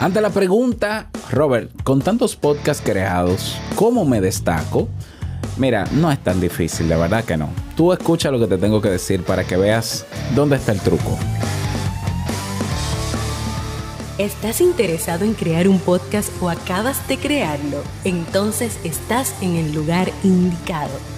Ante la pregunta, Robert, con tantos podcasts creados, ¿cómo me destaco? Mira, no es tan difícil, de verdad que no. Tú escucha lo que te tengo que decir para que veas dónde está el truco. ¿Estás interesado en crear un podcast o acabas de crearlo? Entonces estás en el lugar indicado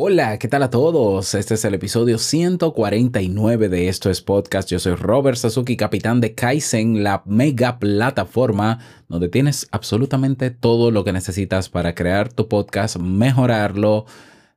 Hola, ¿qué tal a todos? Este es el episodio 149 de Esto es Podcast. Yo soy Robert Sasuki, capitán de Kaizen, la mega plataforma donde tienes absolutamente todo lo que necesitas para crear tu podcast, mejorarlo,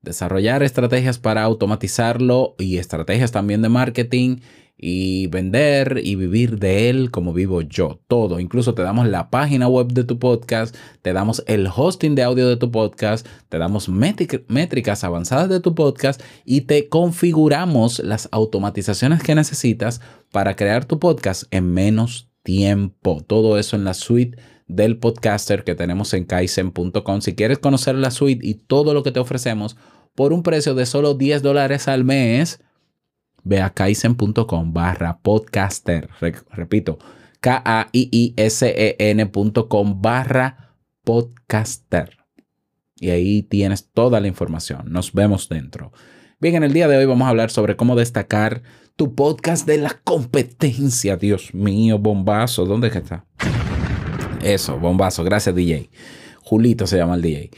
desarrollar estrategias para automatizarlo y estrategias también de marketing y vender y vivir de él como vivo yo. Todo. Incluso te damos la página web de tu podcast, te damos el hosting de audio de tu podcast, te damos métricas avanzadas de tu podcast y te configuramos las automatizaciones que necesitas para crear tu podcast en menos tiempo. Todo eso en la suite del podcaster que tenemos en kaizen.com. Si quieres conocer la suite y todo lo que te ofrecemos por un precio de solo 10 dólares al mes, ve a kaizen.com barra podcaster. repito, K-A-I-I-S-E-N.com barra podcaster. Y ahí tienes toda la información. Nos vemos dentro. Bien, en el día de hoy vamos a hablar sobre cómo destacar tu podcast de la competencia. Dios mío, bombazo. ¿Dónde está? Eso, bombazo. Gracias, DJ. Julito se llama el DJ.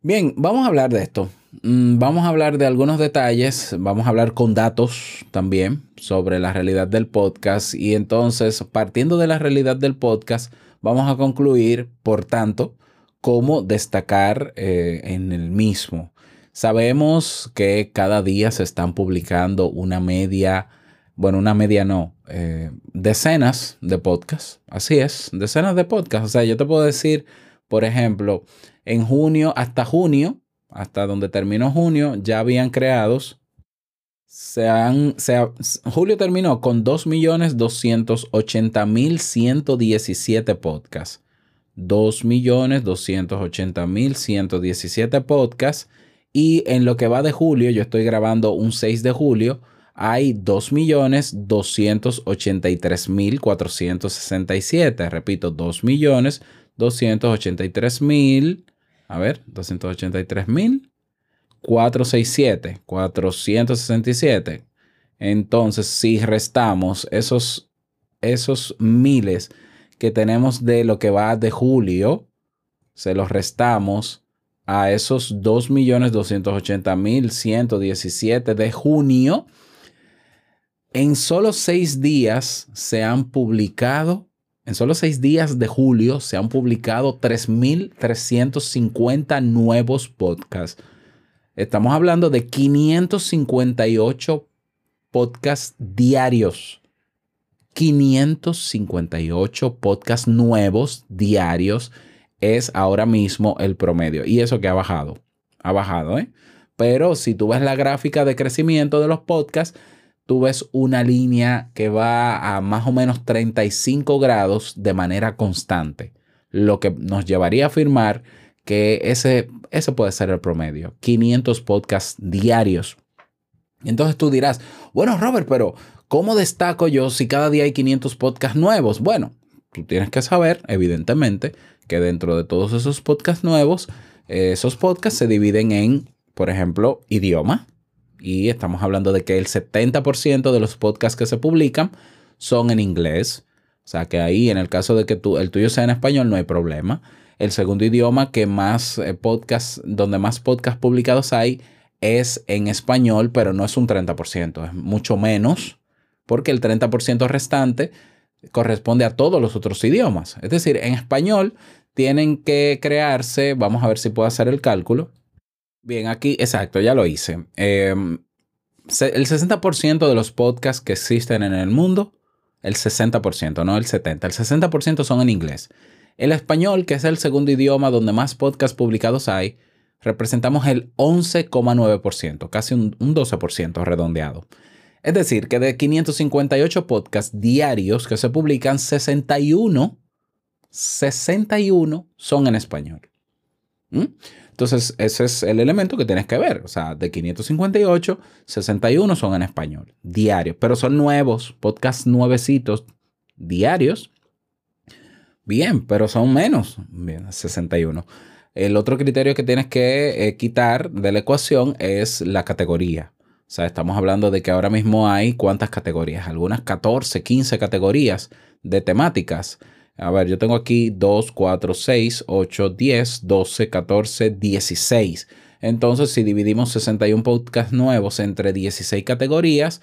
Bien, vamos a hablar de esto. Mm, vamos a hablar de algunos detalles, vamos a hablar con datos también sobre la realidad del podcast y entonces partiendo de la realidad del podcast vamos a concluir, por tanto, cómo destacar eh, en el mismo. Sabemos que cada día se están publicando una media, bueno, una media no, eh, decenas de podcasts, así es, decenas de podcasts. O sea, yo te puedo decir, por ejemplo, en junio hasta junio, hasta donde terminó junio, ya habían creados. Se han, julio terminó con 2.280.117 podcasts. 2.280.117 podcasts. Y en lo que va de julio, yo estoy grabando un 6 de julio, hay 2.283.467. Repito, 2.283.000 a ver, 283 mil. 467, 467. Entonces, si restamos esos, esos miles que tenemos de lo que va de julio, se los restamos a esos 2.280.117 de junio, en solo seis días se han publicado en solo seis días de julio se han publicado 3.350 nuevos podcasts. Estamos hablando de 558 podcasts diarios. 558 podcasts nuevos diarios es ahora mismo el promedio. Y eso que ha bajado. Ha bajado, ¿eh? Pero si tú ves la gráfica de crecimiento de los podcasts, tú ves una línea que va a más o menos 35 grados de manera constante, lo que nos llevaría a afirmar que ese, ese puede ser el promedio, 500 podcasts diarios. Entonces tú dirás, bueno Robert, pero ¿cómo destaco yo si cada día hay 500 podcasts nuevos? Bueno, tú tienes que saber, evidentemente, que dentro de todos esos podcasts nuevos, esos podcasts se dividen en, por ejemplo, idioma, y estamos hablando de que el 70% de los podcasts que se publican son en inglés. O sea que ahí, en el caso de que tú, el tuyo sea en español, no hay problema. El segundo idioma que más eh, podcasts, donde más podcasts publicados hay, es en español, pero no es un 30%, es mucho menos, porque el 30% restante corresponde a todos los otros idiomas. Es decir, en español tienen que crearse, vamos a ver si puedo hacer el cálculo, Bien, aquí, exacto, ya lo hice. Em, el 60% de los podcasts que existen en el mundo el 60%, no el 70%. El 60% son en inglés. El español, que es el segundo idioma donde más podcasts publicados hay, representamos el 11,9%, casi un, 12% redondeado. Es decir, que de 558 podcasts diarios que se publican, 61, 61 son en español. ¿Mm? Entonces, ese es el elemento que tienes que ver. O sea, de 558, 61 son en español, diarios, pero son nuevos, podcasts nuevecitos, diarios. Bien, pero son menos. Bien, 61. El otro criterio que tienes que eh, quitar de la ecuación es la categoría. O sea, estamos hablando de que ahora mismo hay cuántas categorías, algunas 14, 15 categorías de temáticas. A ver, yo tengo aquí 2, 4, 6, 8, 10, 12, 14, 16. Entonces, si dividimos 61 podcasts nuevos entre 16 categorías,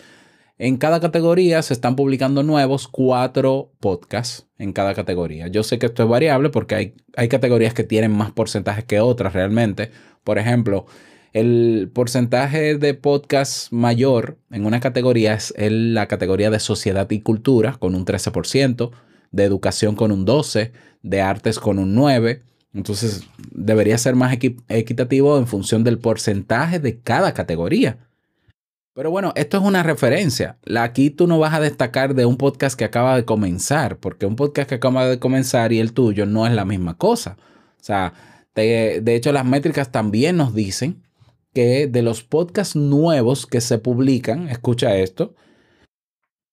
en cada categoría se están publicando nuevos cuatro podcasts en cada categoría. Yo sé que esto es variable porque hay, hay categorías que tienen más porcentajes que otras realmente. Por ejemplo, el porcentaje de podcast mayor en una categoría es la categoría de sociedad y cultura con un 13% de educación con un 12, de artes con un 9. Entonces debería ser más equitativo en función del porcentaje de cada categoría. Pero bueno, esto es una referencia. Aquí tú no vas a destacar de un podcast que acaba de comenzar, porque un podcast que acaba de comenzar y el tuyo no es la misma cosa. O sea, de, de hecho las métricas también nos dicen que de los podcasts nuevos que se publican, escucha esto,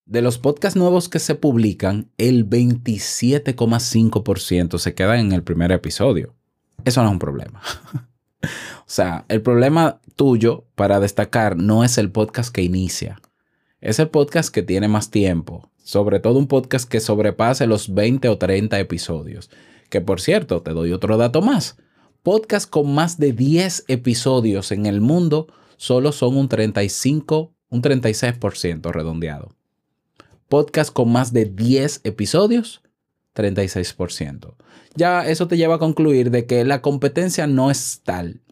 de los podcasts nuevos que se publican, el 27,5% se quedan en el primer episodio. Eso no es un problema. o sea, el problema tuyo para destacar no es el podcast que inicia. Es el podcast que tiene más tiempo. Sobre todo un podcast que sobrepase los 20 o 30 episodios. Que por cierto, te doy otro dato más. Podcasts con más de 10 episodios en el mundo solo son un 35, un 36% redondeado podcast con más de 10 episodios, 36%. Ya eso te lleva a concluir de que la competencia no es tal.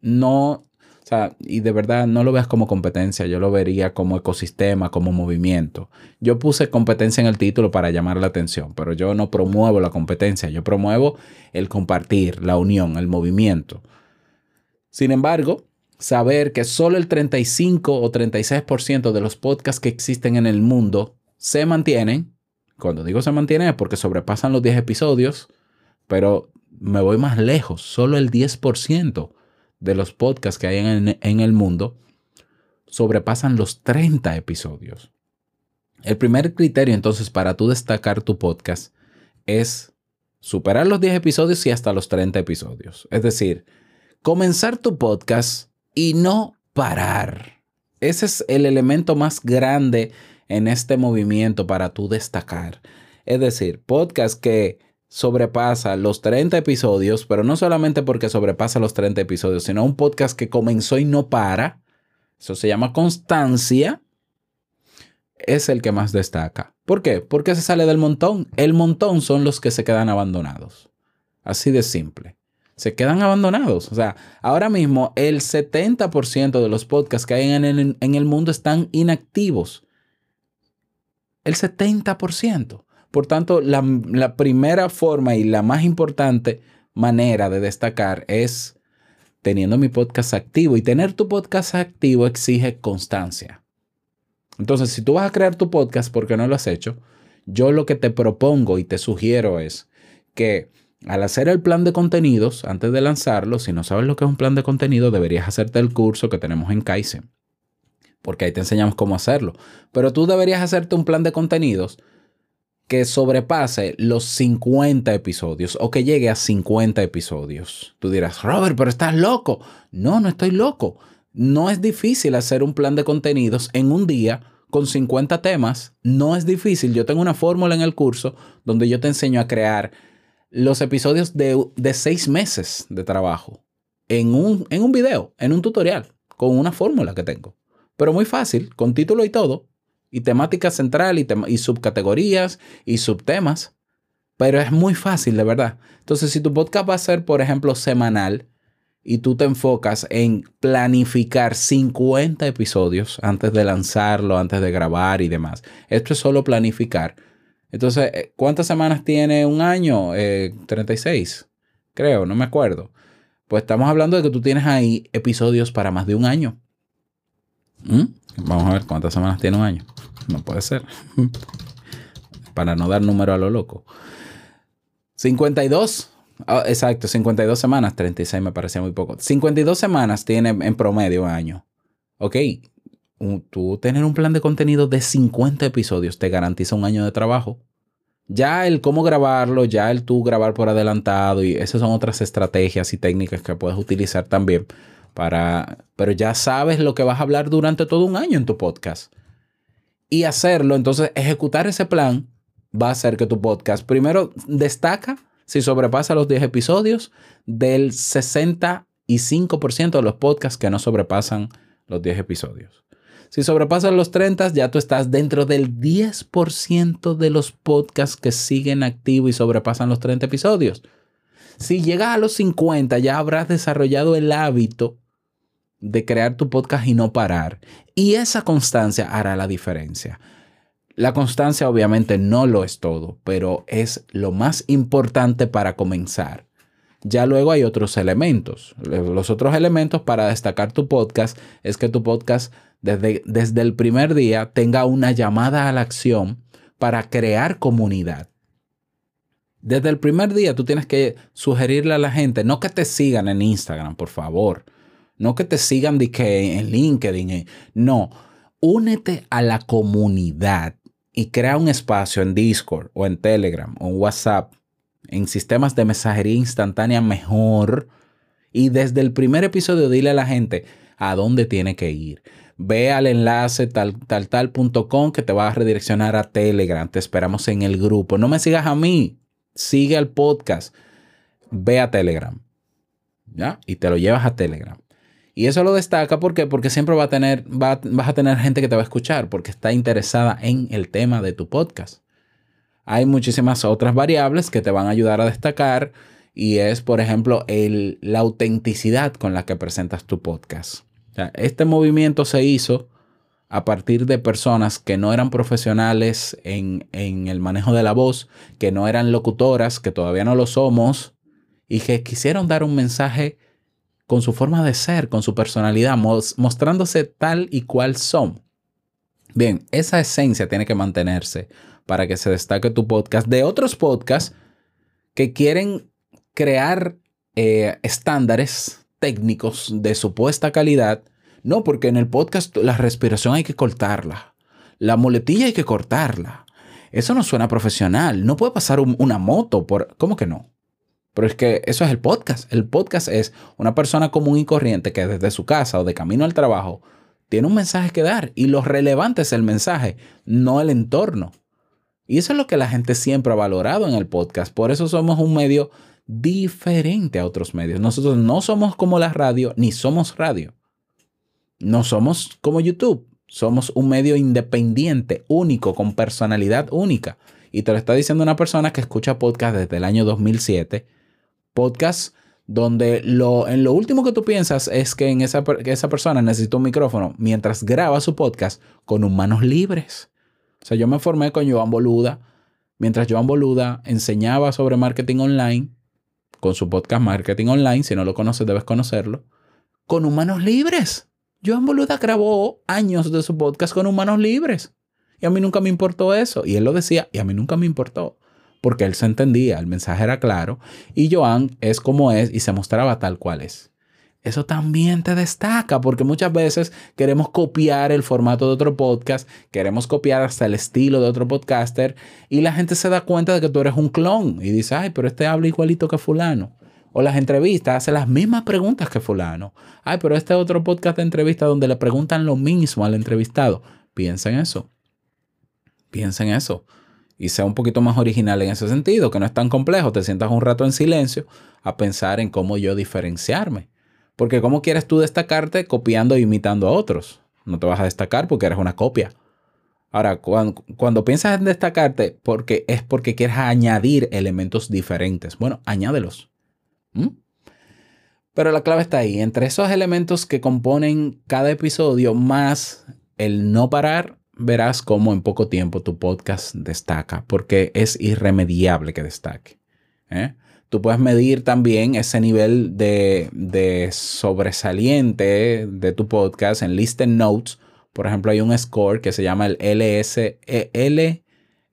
No, o sea, y de verdad no lo veas como competencia, yo lo vería como ecosistema, como movimiento. Yo puse competencia en el título para llamar la atención, pero yo no promuevo la competencia, yo promuevo el compartir, la unión, el movimiento. Sin embargo, saber que solo el 35 o 36% de los podcasts que existen en el mundo se mantienen. Cuando digo se mantienen es porque sobrepasan los 10 episodios, pero me voy más lejos. Solo el 10% de los podcasts que hay en, el mundo sobrepasan los 30 episodios. El primer criterio entonces para tú destacar tu podcast es superar los 10 episodios y hasta los 30 episodios. Es decir, comenzar tu podcast y no parar. Ese es el elemento más grande en este movimiento para tú destacar. Es decir, podcast que sobrepasa los 30 episodios, pero no solamente porque sobrepasa los 30 episodios, sino un podcast que comenzó y no para. Eso se llama constancia. Es el que más destaca. ¿Por qué? Porque se sale del montón. El montón son los que se quedan abandonados. Así de simple. Se quedan abandonados. O sea, ahora mismo el 70% de los podcasts que hay en el, en el mundo están inactivos el 70%. Por tanto, la, primera forma y la más importante manera de destacar es teniendo mi podcast activo. Y tener tu podcast activo exige constancia. Entonces, si tú vas a crear tu podcast porque no lo has hecho, yo lo que te propongo y te sugiero es que al hacer el plan de contenidos, antes de lanzarlo, si no sabes lo que es un plan de contenido, deberías hacerte el curso que tenemos en Kaizen porque ahí te enseñamos cómo hacerlo. Pero tú deberías hacerte un plan de contenidos que sobrepase los 50 episodios o que llegue a 50 episodios. Tú dirás, Robert, pero estás loco. No, no estoy loco. No es difícil hacer un plan de contenidos en un día con 50 temas. No es difícil. Yo tengo una fórmula en el curso donde yo te enseño a crear los episodios de, de seis meses de trabajo en un, en un video, en un tutorial, con una fórmula que tengo pero muy fácil, con título y todo, y temática central y, y subcategorías y subtemas, pero es muy fácil, de verdad. Entonces, si tu podcast va a ser, por ejemplo, semanal, y tú te enfocas en planificar 50 episodios antes de lanzarlo, antes de grabar y demás. Esto es solo planificar. Entonces, eh, ¿cuántas semanas tiene un año? 36, eh, creo, no me acuerdo. Pues estamos hablando de que tú tienes ahí episodios para más de un año. ¿Mm? Vamos a ver cuántas semanas tiene un año. No puede ser. para no dar número a lo loco. 52. Ah, exacto, 52 semanas. 36 me parecía muy poco. 52 semanas tiene en promedio un año. Ok, tú tener un plan de contenido de 50 episodios te garantiza un año de trabajo. Ya el cómo grabarlo, ya el tú grabar por adelantado y esas son otras estrategias y técnicas que puedes utilizar también para, pero ya sabes lo que vas a hablar durante todo un año en tu podcast. Y hacerlo, entonces ejecutar ese plan va a hacer que tu podcast primero destaca si sobrepasa los 10 episodios del 65% de los podcasts que no sobrepasan los 10 episodios. Si sobrepasan los 30, ya tú estás dentro del 10% de los podcasts que siguen activos y sobrepasan los 30 episodios. Si llegas a los 50, ya habrás desarrollado el hábito de crear tu podcast y no parar. Y esa constancia hará la diferencia. La constancia obviamente no lo es todo, pero es lo más importante para comenzar. Ya luego hay otros elementos. Los otros elementos para destacar tu podcast es que tu podcast desde, el primer día tenga una llamada a la acción para crear comunidad. Desde el primer día tú tienes que sugerirle a la gente, no que te sigan en Instagram, por favor, no que te sigan en LinkedIn, eh, no, únete a la comunidad y crea un espacio en Discord o en Telegram o en WhatsApp, en sistemas de mensajería instantánea mejor. Y desde el primer episodio dile a la gente a dónde tiene que ir ve al enlace tal tal tal.com que te va a redireccionar a Telegram. Te esperamos en el grupo. No me sigas a mí, sigue al podcast. Ve a Telegram. ¿Ya? Y te lo llevas a Telegram. Y eso lo destaca porque, siempre va a tener, vas a tener gente que te va a escuchar porque está interesada en el tema de tu podcast. Hay muchísimas otras variables que te van a ayudar a destacar y es, por ejemplo, el, la autenticidad con la que presentas tu podcast este movimiento se hizo a partir de personas que no eran profesionales en, el manejo de la voz, que no eran locutoras, que todavía no lo somos, y que quisieron dar un mensaje con su forma de ser, con su personalidad, mostrándose tal y cual son. Bien, esa esencia tiene que mantenerse para que se destaque tu podcast de otros podcasts que quieren crear eh, estándares técnicos de supuesta calidad. No, porque en el podcast la respiración hay que cortarla. La muletilla hay que cortarla. Eso no suena profesional. No puede pasar una moto por... ¿Cómo que no? Pero es que eso es el podcast. El podcast es una persona común y corriente que desde su casa o de camino al trabajo tiene un mensaje que dar y lo relevante es el mensaje, no el entorno. Y eso es lo que la gente siempre ha valorado en el podcast. Por eso somos un medio diferente a otros medios. Nosotros no somos como la radio, ni somos radio. No somos como YouTube. Somos un medio independiente, único, con personalidad única. Y te lo está diciendo una persona que escucha podcast desde el año 2007. Podcast donde lo, en lo último que tú piensas es que, en esa, que esa persona necesita un micrófono mientras graba su podcast con manos libres. O sea, yo me formé con Joan Boluda. Mientras Joan Boluda enseñaba sobre marketing online, con su podcast Marketing Online, si no lo conoces debes conocerlo, con humanos libres. Joan Boluda grabó años de su podcast con humanos libres. Y a mí nunca me importó eso. Y él lo decía, y a mí nunca me importó. Porque él se entendía, el mensaje era claro. Y Joan es como es y se mostraba tal cual es eso también te destaca, porque muchas veces queremos copiar el formato de otro podcast, queremos copiar hasta el estilo de otro podcaster, y la gente se da cuenta de que tú eres un clon y dice, ay, pero este habla igualito que fulano. O las entrevistas hace las mismas preguntas que fulano. Ay, pero este otro podcast de entrevista donde le preguntan lo mismo al entrevistado. Piensa en eso. Piensa en eso. Y sea un poquito más original en ese sentido, que no es tan complejo. Te sientas un rato en silencio a pensar en cómo yo diferenciarme porque ¿cómo quieres tú destacarte copiando e imitando a otros? No te vas a destacar porque eres una copia. Ahora, cuando, piensas en destacarte, porque es porque quieres añadir elementos diferentes. Bueno, añádelos. ¿Mm? Pero la clave está ahí. Entre esos elementos que componen cada episodio, más el no parar, verás cómo en poco tiempo tu podcast destaca, porque es irremediable que destaque. ¿eh? Tú puedes medir también ese nivel de, sobresaliente de tu podcast en Listen Notes. Por ejemplo, hay un score que se llama el LS,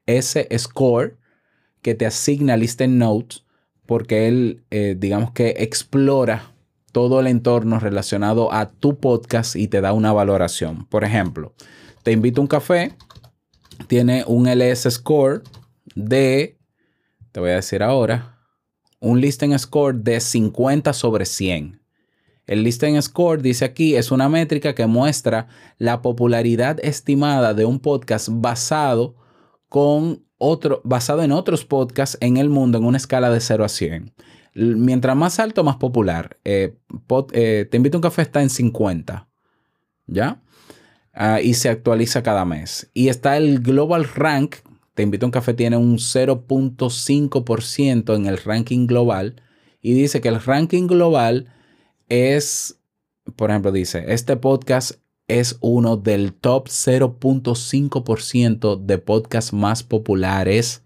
e, Score que te asigna Listen Notes porque él, eh, digamos que explora todo el entorno relacionado a tu podcast y te da una valoración. Por ejemplo, te invito a un café, tiene un LS score de, te voy a decir ahora, un listing score de 50 sobre 100. El listing score, dice aquí, es una métrica que muestra la popularidad estimada de un podcast basado con otro, basado en otros podcasts en el mundo en una escala de 0 a 100. Mientras más alto, más popular. Eh, eh, te invito a un café está en 50. ¿Ya? Ah, y se actualiza cada mes. Y está el Global Rank. Te invito a un café tiene un 0.5% en el ranking global. Y dice que el ranking global es, por ejemplo, dice, este podcast es uno del top 0.5% de podcasts más populares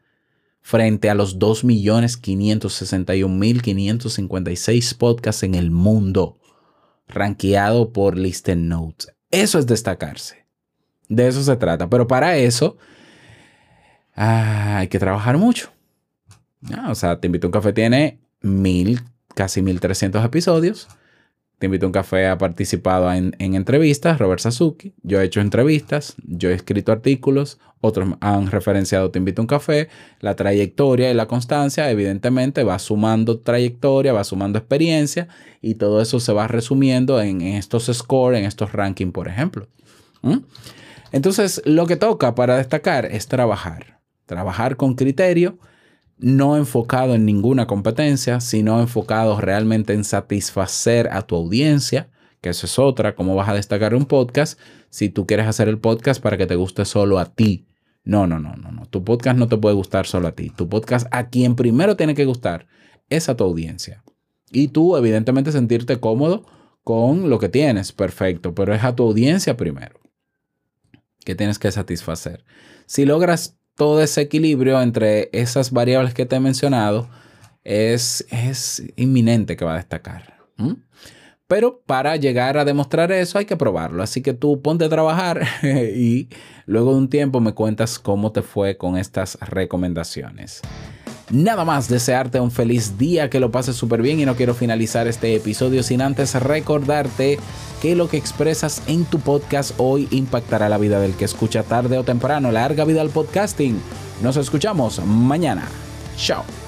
frente a los 2.561.556 podcasts en el mundo, rankeado por Listen Notes. Eso es destacarse. De eso se trata. Pero para eso ah, hay que trabajar mucho. o sea, Te invito a un café tiene mil, casi 1.300 episodios. Te invito a un café, ha participado en, entrevistas, Robert Sasuki. Yo he hecho entrevistas, yo he escrito artículos, otros han referenciado Te invito a un café. La trayectoria y la constancia, evidentemente, va sumando trayectoria, va sumando experiencia y todo eso se va resumiendo en, estos scores, en estos rankings, por ejemplo. Entonces, lo que toca para destacar es trabajar. Trabajar con criterio no enfocado en ninguna competencia, sino enfocado realmente en satisfacer a tu audiencia, que eso es otra, cómo vas a destacar un podcast si tú quieres hacer el podcast para que te guste solo a ti. No, no, no, no, no. Tu podcast no te puede gustar solo a ti. Tu podcast a quien primero tiene que gustar es a tu audiencia. Y tú, evidentemente, sentirte cómodo con lo que tienes, perfecto, pero es a tu audiencia primero que tienes que satisfacer. Si logras todo ese equilibrio entre esas variables que te he mencionado es, es inminente que va a destacar. Pero para llegar a demostrar eso hay que probarlo. Así que tú ponte a trabajar y luego de un tiempo me cuentas cómo te fue con estas recomendaciones. Nada más desearte un feliz día, que lo pases súper bien y no quiero finalizar este episodio sin antes recordarte que lo que expresas en tu podcast hoy impactará la vida del que escucha tarde o temprano. Larga vida al podcasting. Nos escuchamos mañana. Chao.